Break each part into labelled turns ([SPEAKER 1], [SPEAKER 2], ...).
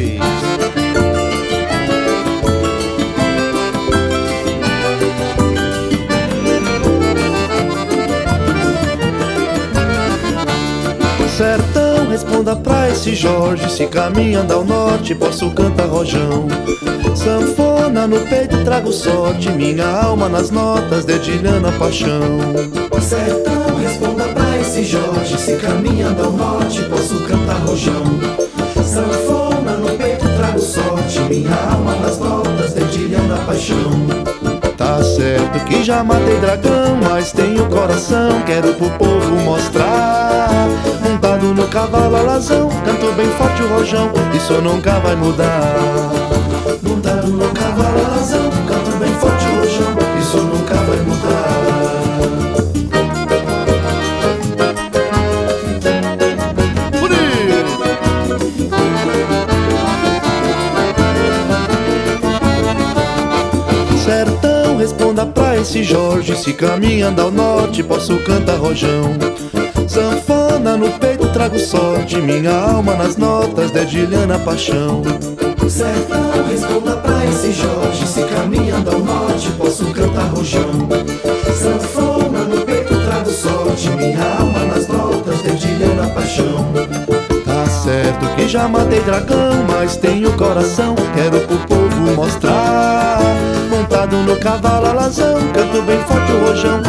[SPEAKER 1] vez. Sertão, responda pra esse Jorge. Se caminha ao norte, posso cantar rojão. Sanfona no peito trago sorte, minha alma nas notas dedilhando a paixão.
[SPEAKER 2] Sertão, responda pra esse Jorge, se caminha ao norte posso cantar rojão. Sanfona minha alma nas notas, dedilhando a paixão.
[SPEAKER 1] Tá certo que já matei dragão, mas tenho coração, quero pro povo mostrar. Montado no cavalo alazão, canto bem forte o rojão, isso nunca vai mudar.
[SPEAKER 2] Montado no cavalo alazão,
[SPEAKER 1] esse Jorge, se caminhando ao norte, posso cantar rojão. Sanfona no peito, trago sorte, minha alma nas notas, dedilhando a paixão.
[SPEAKER 2] Sertão,
[SPEAKER 1] já matei dragão, mas tenho coração, quero pro povo mostrar. Montado no cavalo alazão, canto bem forte o rojão,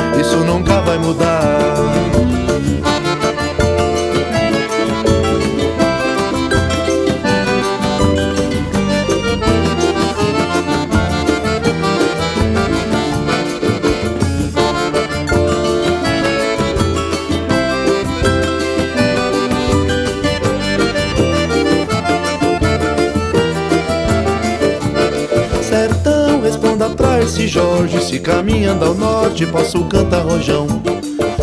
[SPEAKER 1] esse Jorge, se caminhando ao norte, posso cantar rojão.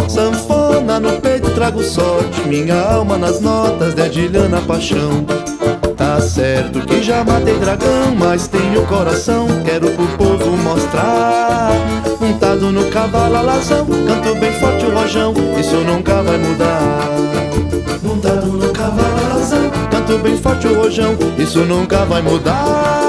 [SPEAKER 1] Sanfona no peito, trago sorte, minha alma nas notas, dedilhando a paixão. Tá certo que já matei dragão, mas tenho coração, quero pro povo mostrar. Montado no cavalo alazão, canto bem forte o rojão, isso nunca vai mudar.
[SPEAKER 2] Montado no cavalo alazão,
[SPEAKER 1] Canto bem forte o rojão, isso nunca vai mudar.